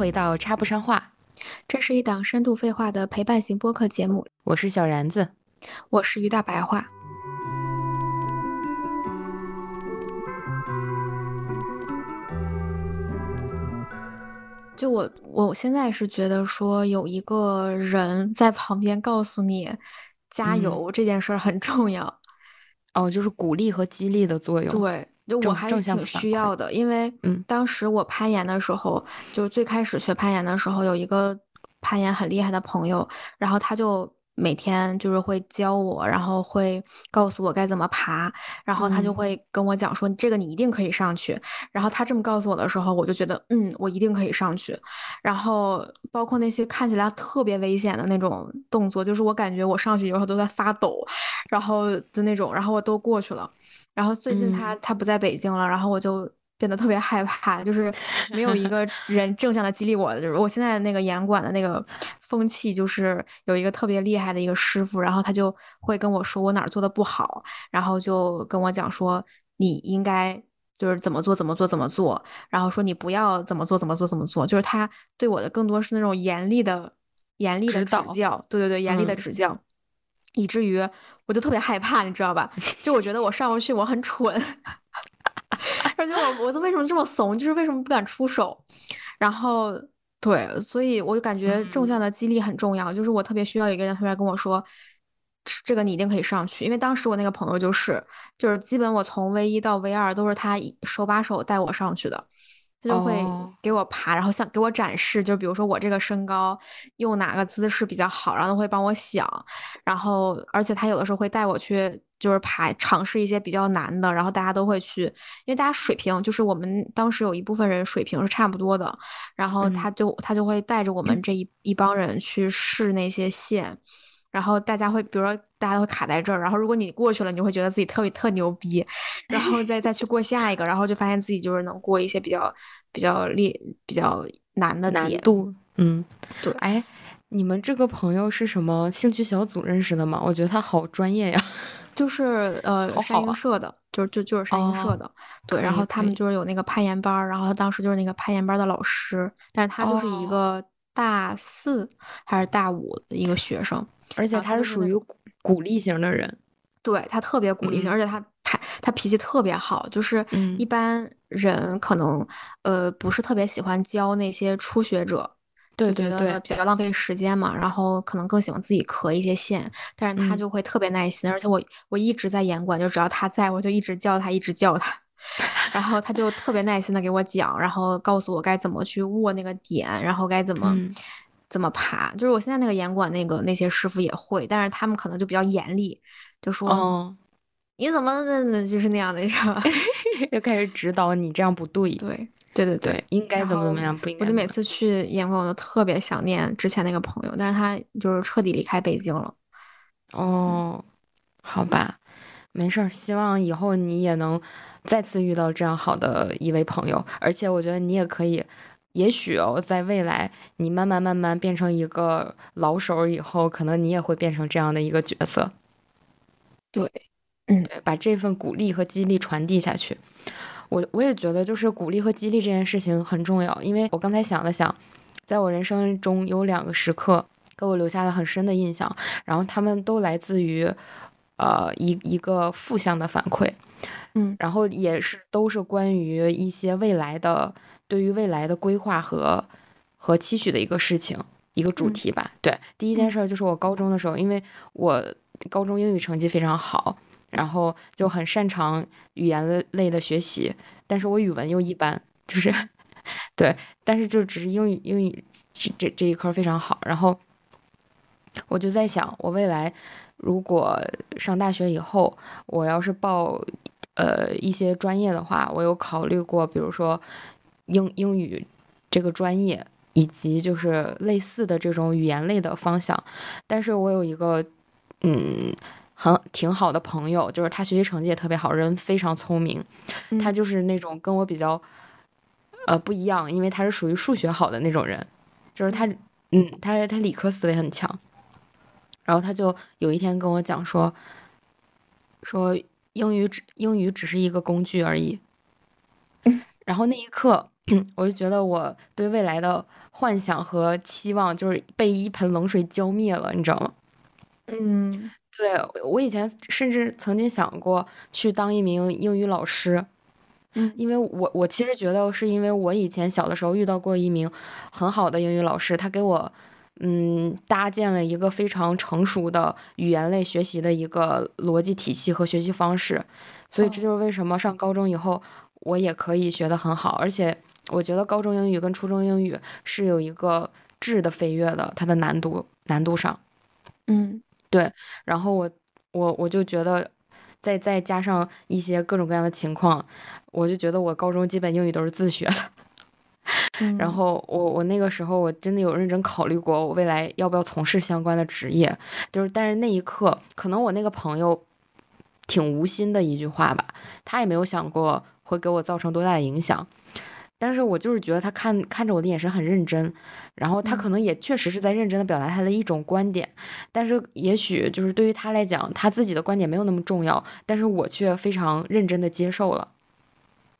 回到插不上话，这是一档深度废话的陪伴型播客节目。我是小然子，我是于大白话。就我，我现在是觉得说有一个人在旁边告诉你加油这件事儿很重要。哦，就是鼓励和激励的作用。对，就我还是挺需要的，因为当时我攀岩的时候，就是最开始学攀岩的时候，有一个攀岩很厉害的朋友，然后他就。每天就是会教我，然后会告诉我该怎么爬，然后他就会跟我讲说，这个你一定可以上去。然后他这么告诉我的时候，我就觉得，嗯，我一定可以上去。然后包括那些看起来特别危险的那种动作，就是我感觉我上去以后都在发抖，然后的那种，然后我都过去了。然后最近他他不在北京了，然后我就。变得特别害怕，就是没有一个 人正向的激励我的。就是我现在那个严管的那个风气，就是有一个特别厉害的一个师傅，然后他就会跟我说我哪儿做的不好，然后就跟我讲说你应该就是怎么做怎么做怎么做，然后说你不要怎么做怎么做怎么做。就是他对我的更多是那种严厉的严厉的指教，对对对，严厉的指教，以至于我就特别害怕，你知道吧？就我觉得我上不去，我很蠢。而且我我为什么这么怂？就是为什么不敢出手？然后对，所以我就感觉正向的激励很重要。就是我特别需要一个人突然跟我说，这个你一定可以上去。因为当时我那个朋友就是，就是基本我从 V 一到 V 二都是他手把手带我上去的。他就会给我爬，然后像给我展示，就比如说我这个身高用哪个姿势比较好，然后他会帮我想，然后而且他有的时候会带我去就是排尝试一些比较难的，然后大家都会去，因为大家水平就是我们当时有一部分人水平是差不多的，然后他就他就会带着我们这一一帮人去试那些线。然后大家会，比如说大家都会卡在这儿，然后如果你过去了，你就会觉得自己特别特牛逼，然后再再去过下一个，然后就发现自己就是能过一些比较比较厉、比较难的难度。嗯，对。哎，你们这个朋友是什么兴趣小组认识的吗？我觉得他好专业呀。就是呃，山鹰社的，就是就就是山鹰社的。对，然后他们就是有那个攀岩班，然后他当时就是那个攀岩班的老师，但是他就是一个大四还是大五的一个学生。而且他是属于鼓励型的人，对他特别鼓励型，而且他他他脾气特别好，就是一般人可能呃不是特别喜欢教那些初学者，对对对比较浪费时间嘛，然后可能更喜欢自己磕一些线，但是他就会特别耐心，而且我我一直在严管，就只要他在我就一直叫他，一直叫他，然后他就特别耐心的给我讲，然后告诉我该怎么去握那个点，然后该怎么。怎么爬？就是我现在那个严管那个那些师傅也会，但是他们可能就比较严厉，就说你怎么就是那样的，你知道吧？就开始指导你这样不对。对对对对，应该怎么怎么样，不应该。我就每次去严管，我都特别想念之前那个朋友，但是他就是彻底离开北京了。哦，好吧，没事儿，希望以后你也能再次遇到这样好的一位朋友，而且我觉得你也可以。也许哦，在未来你慢慢慢慢变成一个老手以后，可能你也会变成这样的一个角色。对，嗯，对，把这份鼓励和激励传递下去。我我也觉得，就是鼓励和激励这件事情很重要。因为我刚才想了想，在我人生中有两个时刻给我留下了很深的印象，然后他们都来自于呃一一个负向的反馈，嗯，然后也是都是关于一些未来的。对于未来的规划和和期许的一个事情，一个主题吧。对，第一件事就是我高中的时候，因为我高中英语成绩非常好，然后就很擅长语言类的学习，但是我语文又一般，就是 对，但是就只是英语英语这这这一科非常好。然后我就在想，我未来如果上大学以后，我要是报呃一些专业的话，我有考虑过，比如说。英英语这个专业，以及就是类似的这种语言类的方向，但是我有一个嗯很挺好的朋友，就是他学习成绩也特别好，人非常聪明，他就是那种跟我比较呃不一样，因为他是属于数学好的那种人，就是他嗯他他理科思维很强，然后他就有一天跟我讲说说英语只英语只是一个工具而已，然后那一刻。我就觉得我对未来的幻想和期望就是被一盆冷水浇灭了，你知道吗？嗯，对我以前甚至曾经想过去当一名英语老师，嗯，因为我我其实觉得是因为我以前小的时候遇到过一名很好的英语老师，他给我嗯搭建了一个非常成熟的语言类学习的一个逻辑体系和学习方式，所以这就是为什么上高中以后我也可以学得很好，而且我觉得高中英语跟初中英语是有一个质的飞跃的，它的难度难度上，嗯。对，然后我我我就觉得，再再加上一些各种各样的情况，我就觉得我高中基本英语都是自学的。然后我我那个时候我真的有认真考虑过，我未来要不要从事相关的职业。就是，但是那一刻，可能我那个朋友挺无心的一句话吧，他也没有想过会给我造成多大的影响。但是我就是觉得他看看着我的眼神很认真，然后他可能也确实是在认真的表达他的一种观点，但是也许就是对于他来讲，他自己的观点没有那么重要，但是我却非常认真的接受了。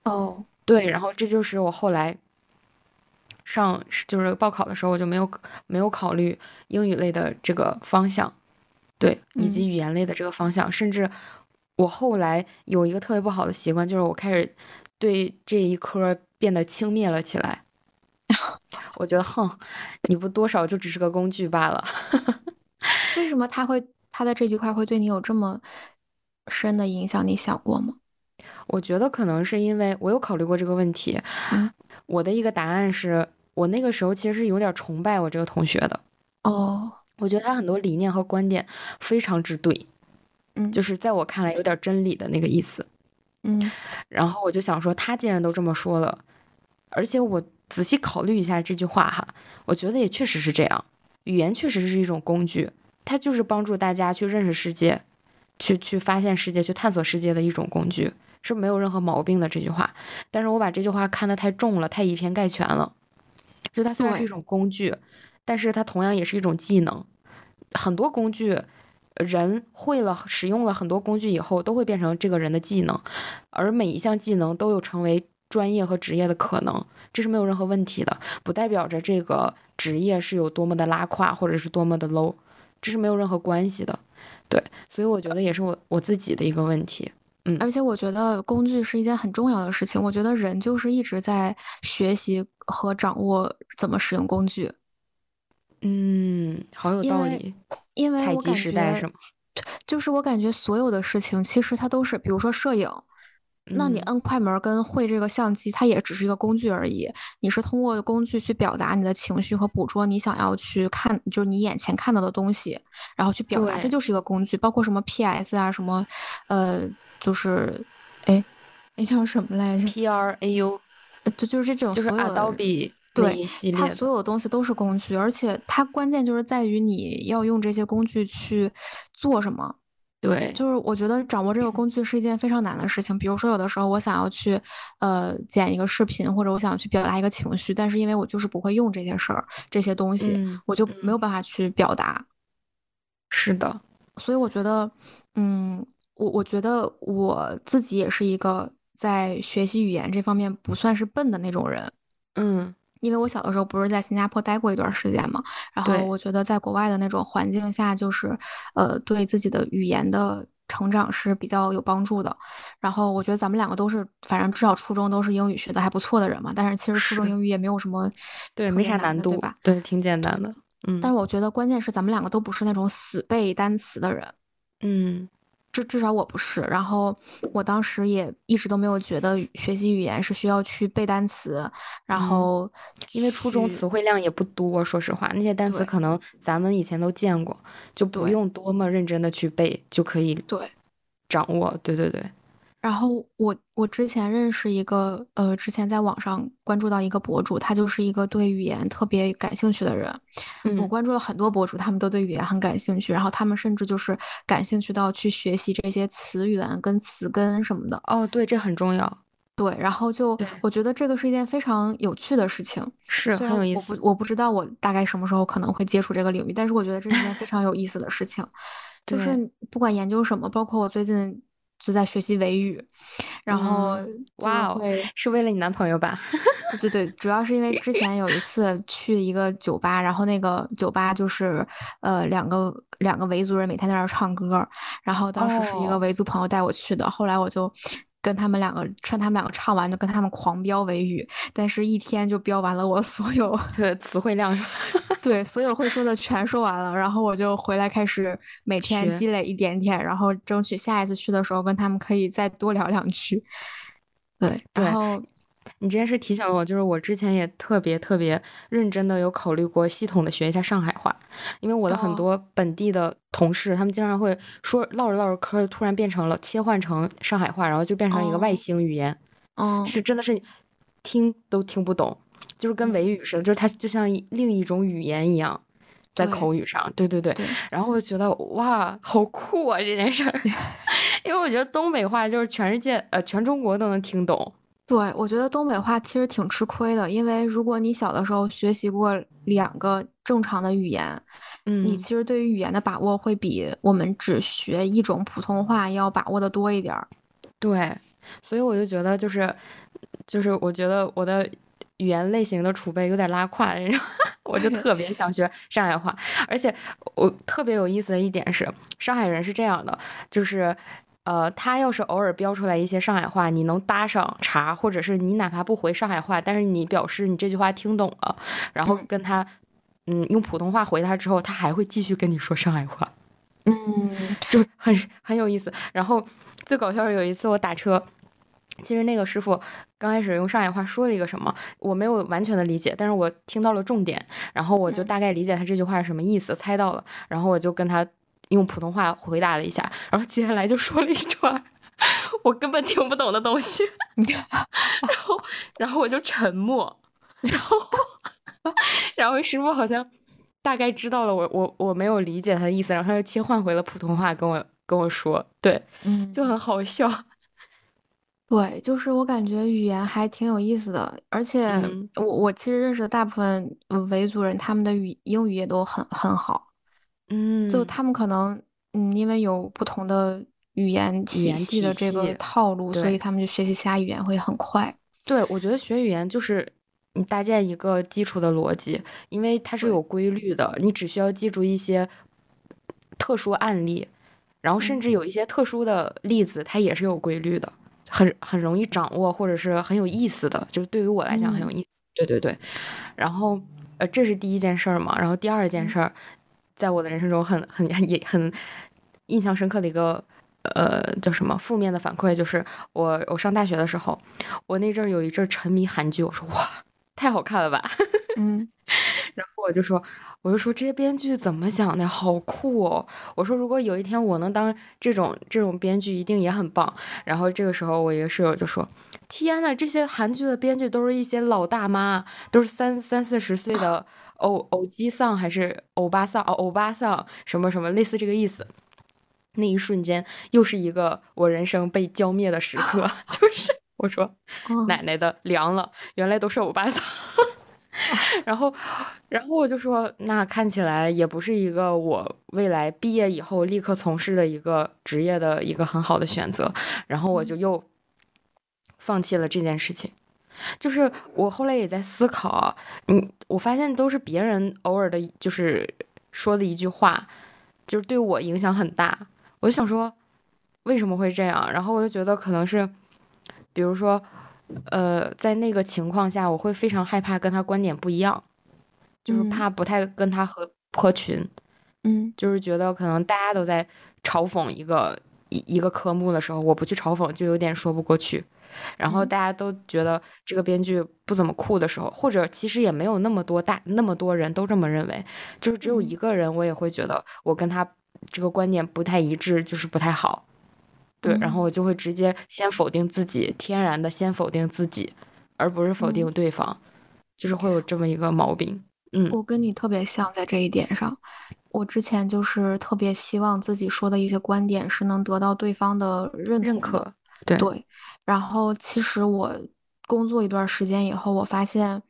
哦，对，然后这就是我后来上就是报考的时候，我就没有没有考虑英语类的这个方向，对，以及语言类的这个方向，甚至我后来有一个特别不好的习惯，就是我开始对这一科。变得轻蔑了起来，我觉得，哼，你不多少就只是个工具罢了。为什么他会他的这句话会对你有这么深的影响？你想过吗？我觉得可能是因为我有考虑过这个问题。我的一个答案是我那个时候其实是有点崇拜我这个同学的。哦，我觉得他很多理念和观点非常之对，嗯，就是在我看来有点真理的那个意思。嗯，然后我就想说，他既然都这么说了。而且我仔细考虑一下这句话哈，我觉得也确实是这样。语言确实是一种工具，它就是帮助大家去认识世界、去去发现世界、去探索世界的一种工具，是没有任何毛病的这句话。但是我把这句话看得太重了，太以偏概全了。就它虽然是一种工具，但是它同样也是一种技能。很多工具，人会了使用了很多工具以后，都会变成这个人的技能，而每一项技能都有成为。专业和职业的可能，这是没有任何问题的，不代表着这个职业是有多么的拉胯或者是多么的 low，这是没有任何关系的。对，所以我觉得也是我我自己的一个问题。嗯，而且我觉得工具是一件很重要的事情。我觉得人就是一直在学习和掌握怎么使用工具。嗯，好有道理。因为采集时代是吗？就是我感觉所有的事情其实它都是，比如说摄影。那你摁快门跟会这个相机，它也只是一个工具而已。你是通过工具去表达你的情绪和捕捉你想要去看，就是你眼前看到的东西，然后去表达，这就是一个工具。包括什么 PS 啊，什么，呃，就是，哎，那叫什么来着？P R A U，就就是这种，就是 Adobe 对，它所有东西都是工具，而且它关键就是在于你要用这些工具去做什么。对，就是我觉得掌握这个工具是一件非常难的事情。比如说，有的时候我想要去，呃，剪一个视频，或者我想去表达一个情绪，但是因为我就是不会用这些事儿、这些东西，我就没有办法去表达。是的，所以我觉得，嗯，我我觉得我自己也是一个在学习语言这方面不算是笨的那种人。嗯。因为我小的时候不是在新加坡待过一段时间嘛，然后我觉得在国外的那种环境下，就是呃，对自己的语言的成长是比较有帮助的。然后我觉得咱们两个都是，反正至少初中都是英语学的还不错的人嘛。但是其实初中英语也没有什么，对，没啥难度吧？对，挺简单的。嗯。但是我觉得关键是咱们两个都不是那种死背单词的人。嗯。至至少我不是，然后我当时也一直都没有觉得学习语言是需要去背单词，然后因为初中词汇量也不多，说实话，那些单词可能咱们以前都见过，就不用多么认真的去背就可以对。掌握，对对对。然后我我之前认识一个呃，之前在网上关注到一个博主，他就是一个对语言特别感兴趣的人。我关注了很多博主，他们都对语言很感兴趣，然后他们甚至就是感兴趣到去学习这些词源跟词根什么的。哦，对，这很重要。对，然后就我觉得这个是一件非常有趣的事情，是很有意思。我不我不知道我大概什么时候可能会接触这个领域，但是我觉得这是一件非常有意思的事情。就是不管研究什么，包括我最近。就在学习维语，然后哇哦，是为了你男朋友吧？对对，主要是因为之前有一次去一个酒吧，然后那个酒吧就是呃两个两个维族人每天在那儿唱歌，然后当时是一个维族朋友带我去的，后来我就。跟他们两个，趁他们两个唱完，就跟他们狂飙维语，但是一天就飙完了我所有的 词汇量，对，所有会说的全说完了，然后我就回来开始每天积累一点点，然后争取下一次去的时候跟他们可以再多聊两句，对，然后。你这件事提醒了我，就是我之前也特别特别认真的有考虑过系统的学一下上海话，因为我的很多本地的同事，他们经常会说唠着唠着嗑，突然变成了切换成上海话，然后就变成一个外星语言，哦，是真的是听都听不懂，就是跟维语似的，就是它就像另一种语言一样，在口语上，对对对，然后我就觉得。哇，好酷啊这件事儿 因为我觉得东北话就是全世界呃全中国都能听懂。对，我觉得东北话其实挺吃亏的，因为如果你小的时候学习过两个正常的语言，嗯，你其实对于语言的把握会比我们只学一种普通话要把握的多一点儿。对，所以我就觉得就是，就是我觉得我的语言类型的储备有点拉胯，我就特别想学上海话，而且我特别有意思的一点是，上海人是这样的，就是。呃，他要是偶尔标出来一些上海话，你能搭上茬，或者是你哪怕不回上海话，但是你表示你这句话听懂了，然后跟他，嗯，用普通话回他之后，他还会继续跟你说上海话，嗯，就很很有意思。然后最搞笑的有一次我打车，其实那个师傅刚开始用上海话说了一个什么，我没有完全的理解，但是我听到了重点，然后我就大概理解他这句话是什么意思，猜到了，然后我就跟他。用普通话回答了一下，然后接下来就说了一串我根本听不懂的东西，然后然后我就沉默，然后 然后师傅好像大概知道了我我我没有理解他的意思，然后他就切换回了普通话跟我跟我说，对，嗯，就很好笑，对，就是我感觉语言还挺有意思的，而且我我其实认识的大部分维族人，他们的语英语也都很很好。嗯，就他们可能，嗯，因为有不同的语言体系的这个套路，所以他们就学习其他语言会很快。对，我觉得学语言就是你搭建一个基础的逻辑，因为它是有规律的，你只需要记住一些特殊案例，然后甚至有一些特殊的例子，它也是有规律的，很很容易掌握，或者是很有意思的，就是对于我来讲很有意思。对对对，然后呃，这是第一件事儿嘛，然后第二件事儿。在我的人生中，很很也很印象深刻的一个呃叫什么负面的反馈，就是我我上大学的时候，我那阵儿有一阵沉迷韩剧，我说哇太好看了吧，嗯，然后我就说我就说这些编剧怎么想的，好酷哦，我说如果有一天我能当这种这种编剧，一定也很棒。然后这个时候我一个室友就说，天呐，这些韩剧的编剧都是一些老大妈，都是三三四十岁的。欧欧基桑还是欧巴桑哦，欧巴桑什么什么类似这个意思。那一瞬间又是一个我人生被浇灭的时刻，就是 我说奶奶的凉了，原来都是欧巴桑。然后，然后我就说，那看起来也不是一个我未来毕业以后立刻从事的一个职业的一个很好的选择。然后我就又放弃了这件事情。就是我后来也在思考，嗯，我发现都是别人偶尔的，就是说的一句话，就是对我影响很大。我就想说，为什么会这样？然后我就觉得可能是，比如说，呃，在那个情况下，我会非常害怕跟他观点不一样，就是怕不太跟他合合群，嗯，就是觉得可能大家都在嘲讽一个一一个科目的时候，我不去嘲讽，就有点说不过去。然后大家都觉得这个编剧不怎么酷的时候，或者其实也没有那么多大那么多人都这么认为，就是只有一个人，我也会觉得我跟他这个观点不太一致，就是不太好。对，然后我就会直接先否定自己，天然的先否定自己，而不是否定对方，就是会有这么一个毛病。嗯，我跟你特别像在这一点上，我之前就是特别希望自己说的一些观点是能得到对方的认认可。对。然后，其实我工作一段时间以后，我发现，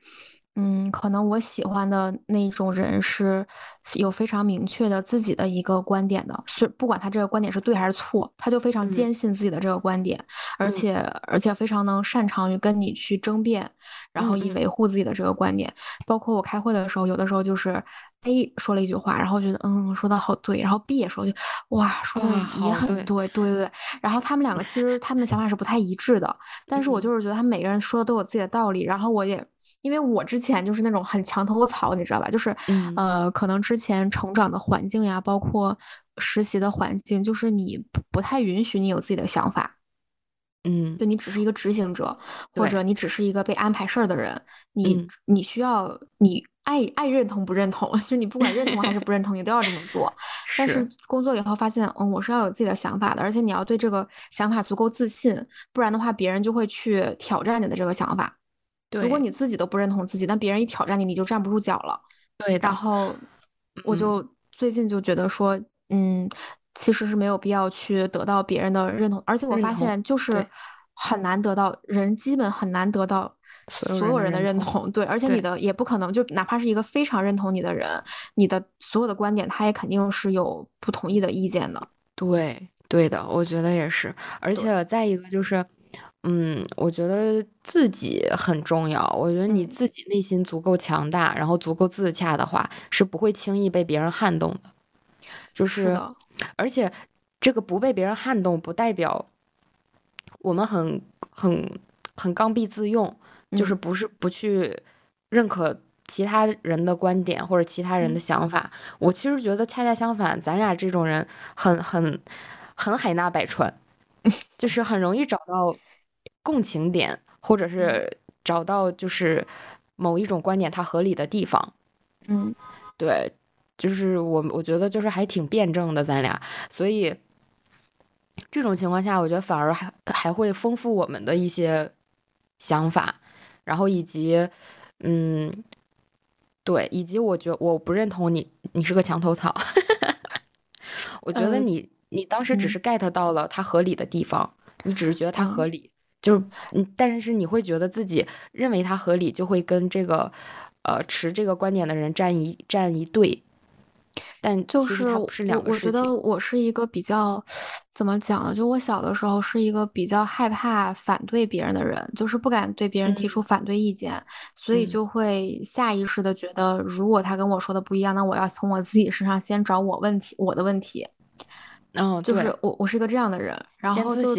嗯，可能我喜欢的那种人是有非常明确的自己的一个观点的，是不管他这个观点是对还是错，他就非常坚信自己的这个观点，而且而且非常能擅长于跟你去争辩，然后以维护自己的这个观点。包括我开会的时候，有的时候就是 A 说了一句话，然后觉得嗯说的好对，然后 B 也说句哇说的也很对，对对对。然后他们两个其实他们的想法是不太一致的，但是我就是觉得他们每个人说的都有自己的道理，然后我也。因为我之前就是那种很墙头草，你知道吧？就是，呃，可能之前成长的环境呀，包括实习的环境，就是你不不太允许你有自己的想法，嗯，就你只是一个执行者，或者你只是一个被安排事儿的人，你你需要你爱爱认同不认同，就你不管认同还是不认同，你都要这么做。但是工作以后发现，嗯，我是要有自己的想法的，而且你要对这个想法足够自信，不然的话，别人就会去挑战你的这个想法。如果你自己都不认同自己，但别人一挑战你，你就站不住脚了。对，然后我就最近就觉得说，嗯，其实是没有必要去得到别人的认同，而且我发现就是很难得到人，基本很难得到所有人的认同。对，而且你的也不可能，就哪怕是一个非常认同你的人，你的所有的观点，他也肯定是有不同意的意见的。对，对的，我觉得也是。而且再一个就是。嗯，我觉得自己很重要。我觉得你自己内心足够强大，然后足够自洽的话，是不会轻易被别人撼动的。就是，而且这个不被别人撼动，不代表我们很很很刚愎自用，就是不是不去认可其他人的观点或者其他人的想法。我其实觉得恰恰相反，咱俩这种人很很很海纳百川，就是很容易找到。共情点，或者是找到就是某一种观点它合理的地方，嗯，对，就是我我觉得就是还挺辩证的，咱俩，所以这种情况下，我觉得反而还还会丰富我们的一些想法，然后以及嗯，对，以及我觉我不认同你，你是个墙头草，我觉得你你当时只是 get 到了它合理的地方，你只是觉得它合理。就是，嗯，但是你会觉得自己认为它合理，就会跟这个，呃，持这个观点的人站一站一队，但就是。我觉得我是一个比较，怎么讲呢？就我小的时候是一个比较害怕反对别人的人，就是不敢对别人提出反对意见，所以就会下意识的觉得，如果他跟我说的不一样，那我要从我自己身上先找我问题，我的问题。嗯，就是我，我是一个这样的人，然后就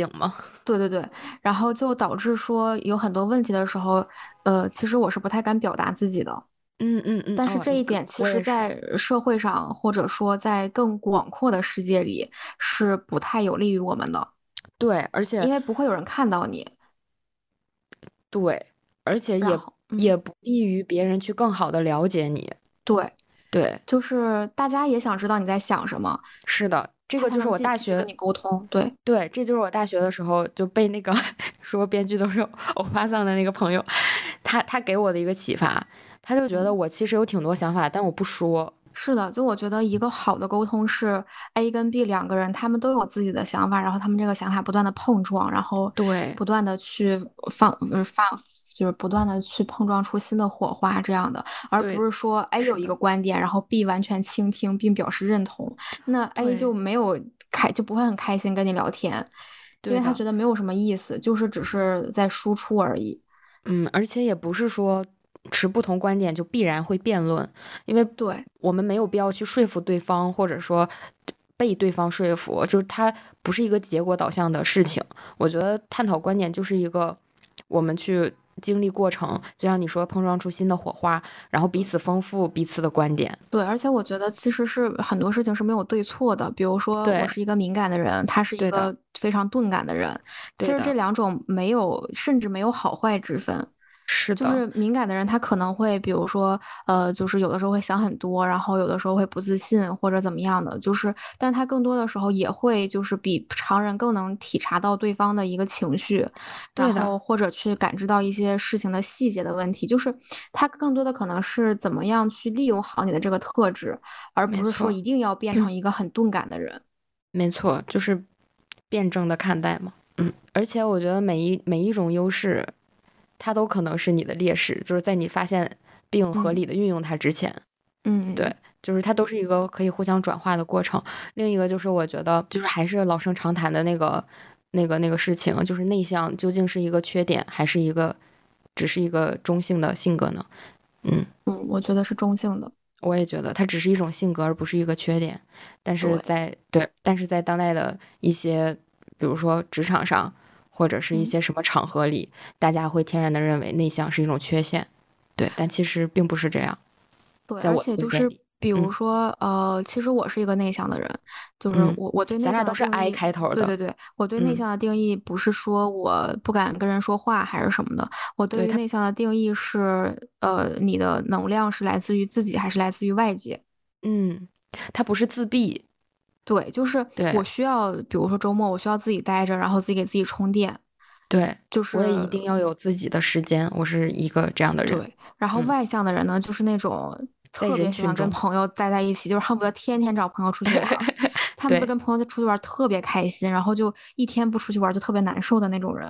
对对对，然后就导致说有很多问题的时候，呃，其实我是不太敢表达自己的，嗯嗯嗯，但是这一点其实，在。社会上或者说在更广阔的世界里是不太有利于我们的，对，而且因为不会有人看到你，对，而且也也不利于别人去更好的了解你，对对，就是大家也想知道你在想什么，是的。这个就是我大学跟你沟通，对对，这就是我大学的时候就被那个 说编剧都是欧巴桑的那个朋友，他他给我的一个启发，他就觉得我其实有挺多想法，但我不说。是的，就我觉得一个好的沟通是 A 跟 B 两个人，他们都有自己的想法，然后他们这个想法不断的碰撞，然后对。不断的去放放。就是不断的去碰撞出新的火花这样的，而不是说 A 有一个。观点，然后 B 完全倾听并表示认同，那 A 就没有开就不会很开心跟你聊天，因为他觉得没有什么意思，就是只是在输出而已。嗯，而且也不是说持不同观点就必然会辩论，因为对我们没有必要去说服对方，或者说被对方说服，就是它不是一个结果导向的事情。我觉得探讨观点就是一个我们去。经历过程，就像你说，碰撞出新的火花，然后彼此丰富彼此的观点。对，而且我觉得其实是很多事情是没有对错的。比如说，我是一个敏感的人，他是一个非常钝感的人，其实这两种没有，甚至没有好坏之分。是的，就是敏感的人，他可能会，比如说，呃，就是有的时候会想很多，然后有的时候会不自信或者怎么样的，就是，但他更多的时候也会，就是比常人更能体察到对方的一个情绪，然后或者去感知到一些事情的细节的问题，就是他更多的可能是怎么样去利用好你的这个特质，而不是说一定要变成一个很钝感的人。没错，就是辩证的看待嘛。嗯，而且我觉得每一每一种优势。它都可能是你的劣势，就是在你发现并合理的运用它之前。嗯，对，就是它都是一个可以互相转化的过程。另一个就是我觉得，就是还是老生常谈的那个、那个、那个事情，就是内向究竟是一个缺点，还是一个只是一个中性的性格呢？嗯嗯，我觉得是中性的。我也觉得它只是一种性格，而不是一个缺点。但是在对，但是在当代的一些，比如说职场上，或者是一些什么场合里，大家会天然的认为内向是一种缺陷。对，但其实并不是这样。对，而且就是比如说，呃，其实我是一个内向的人，就是我我对内向都是 I 开头的。对对对，我对内向的定义不是说我不敢跟人说话还是什么的，我对于内向的定义是，呃，你的能量是来自于自己还是来自于外界？嗯，它不是自闭。对，就是我需要，比如说周末我需要自己待着，然后自己给自己充电。对，就是我也一定要有自己的时间，我是一个这样的人。对，然后外向的人呢，就是那种。特别喜欢跟朋友待在一起，就是恨不得天天找朋友出去 玩。他们跟朋友在出去玩特别开心，然后就一天不出去玩就特别难受的那种人。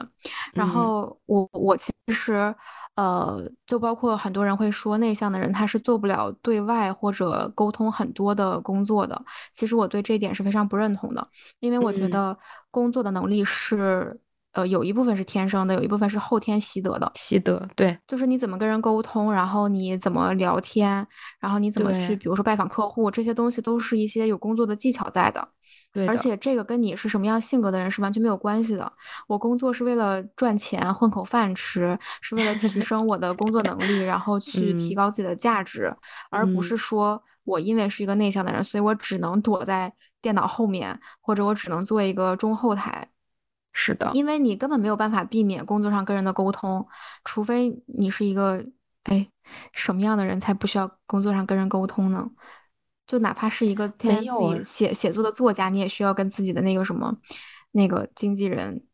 然后我我其实呃，就包括很多人会说内向的人他是做不了对外或者沟通很多的工作的。其实我对这一点是非常不认同的，因为我觉得工作的能力是。呃，有一部分是天生的，有一部分是后天习得的。习得，对，就是你怎么跟人沟通，然后你怎么聊天，然后你怎么去，比如说拜访客户，这些东西都是一些有工作的技巧在的。对，而且这个跟你是什么样性格的人是完全没有关系的。我工作是为了赚钱，混口饭吃，是为了提 升我的工作能力，然后去提高自己的价值，而不是说我因为是一个内向的人，所以我只能躲在电脑后面，或者我只能做一个中后台。是的，因为你根本没有办法避免工作上跟人的沟通，除非你是一个哎什么样的人才不需要工作上跟人沟通呢？就哪怕是一个天自写写作的作家，你也需要跟自己的那个什么那个经纪人。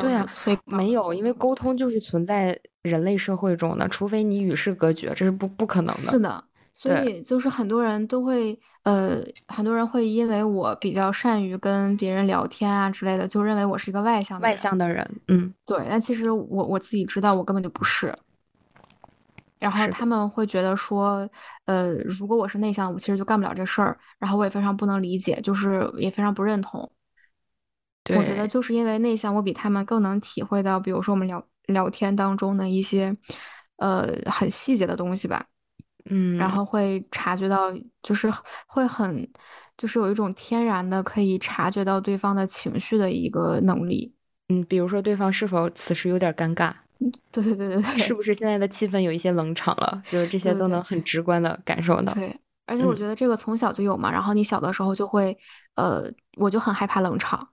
对啊，没有，因为沟通就是存在人类社会中的，除非你与世隔绝，这是不不可能的。是的。所以就是很多人都会，呃，很多人会因为我比较善于跟别人聊天啊之类的，就认为我是一个外向的外向的人。嗯，对。但其实我我自己知道，我根本就不是。然后他们会觉得说，呃，如果我是内向，我其实就干不了这事儿。然后我也非常不能理解，就是也非常不认同。我觉得就是因为内向，我比他们更能体会到，比如说我们聊聊天当中的一些，呃，很细节的东西吧。嗯，然后会察觉到，就是会很，就是有一种天然的可以察觉到对方的情绪的一个能力。嗯，比如说对方是否此时有点尴尬？对对对对对，是不是现在的气氛有一些冷场了？就是这些都能很直观的感受到。对，而且我觉得这个从小就有嘛。然后你小的时候就会，呃，我就很害怕冷场，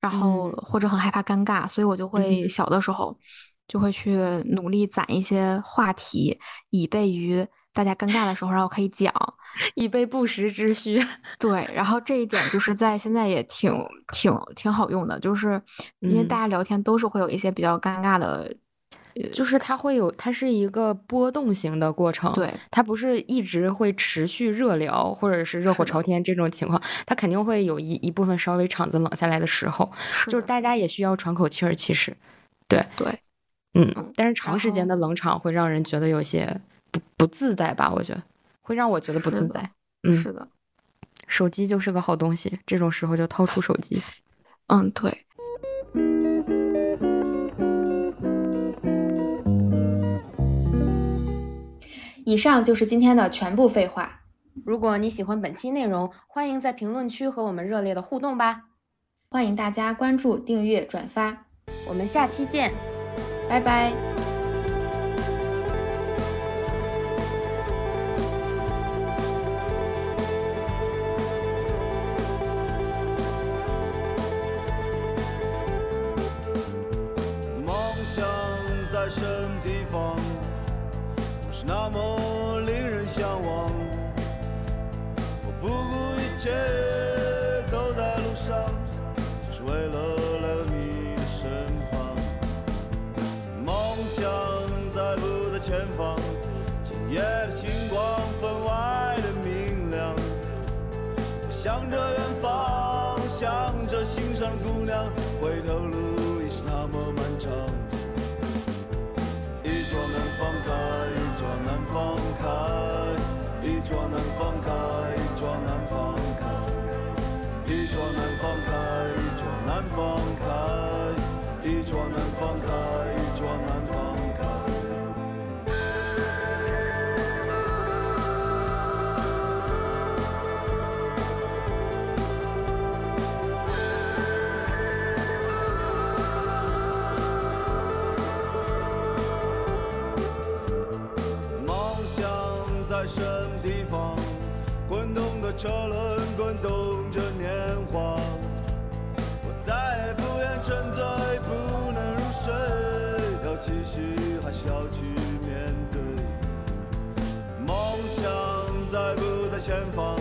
然后或者很害怕尴尬，所以我就会小的时候就会去努力攒一些话题，以备于。大家尴尬的时候，然后可以讲，以备不时之需。对，然后这一点就是在现在也挺挺挺好用的，就是 因为大家聊天都是会有一些比较尴尬的，就是它会有，它是一个波动型的过程，对，它不是一直会持续热聊或者是热火朝天这种情况，它肯定会有一一部分稍微场子冷下来的时候，就是大家也需要喘口气儿。其实，对对，嗯，但是长时间的冷场会让人觉得有些。不不自在吧？我觉得会让我觉得不自在。嗯，是的，手机就是个好东西，这种时候就掏出手机。嗯，对。以上就是今天的全部废话。如果你喜欢本期内容，欢迎在评论区和我们热烈的互动吧。欢迎大家关注、订阅、转发。我们下期见，拜拜。走在路上，只是为了留你的身旁。梦想在不在前方？今夜的星光分外的明亮。想着远方，想着心上的姑娘，回头。在什么地方？滚动的车轮滚动着年华，我再也不愿沉醉，不能入睡，要继续还是要去面对？梦想在不在前方？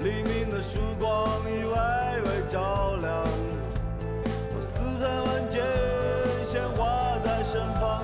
黎明的曙光已微微照亮，我似曾闻见鲜花在身旁，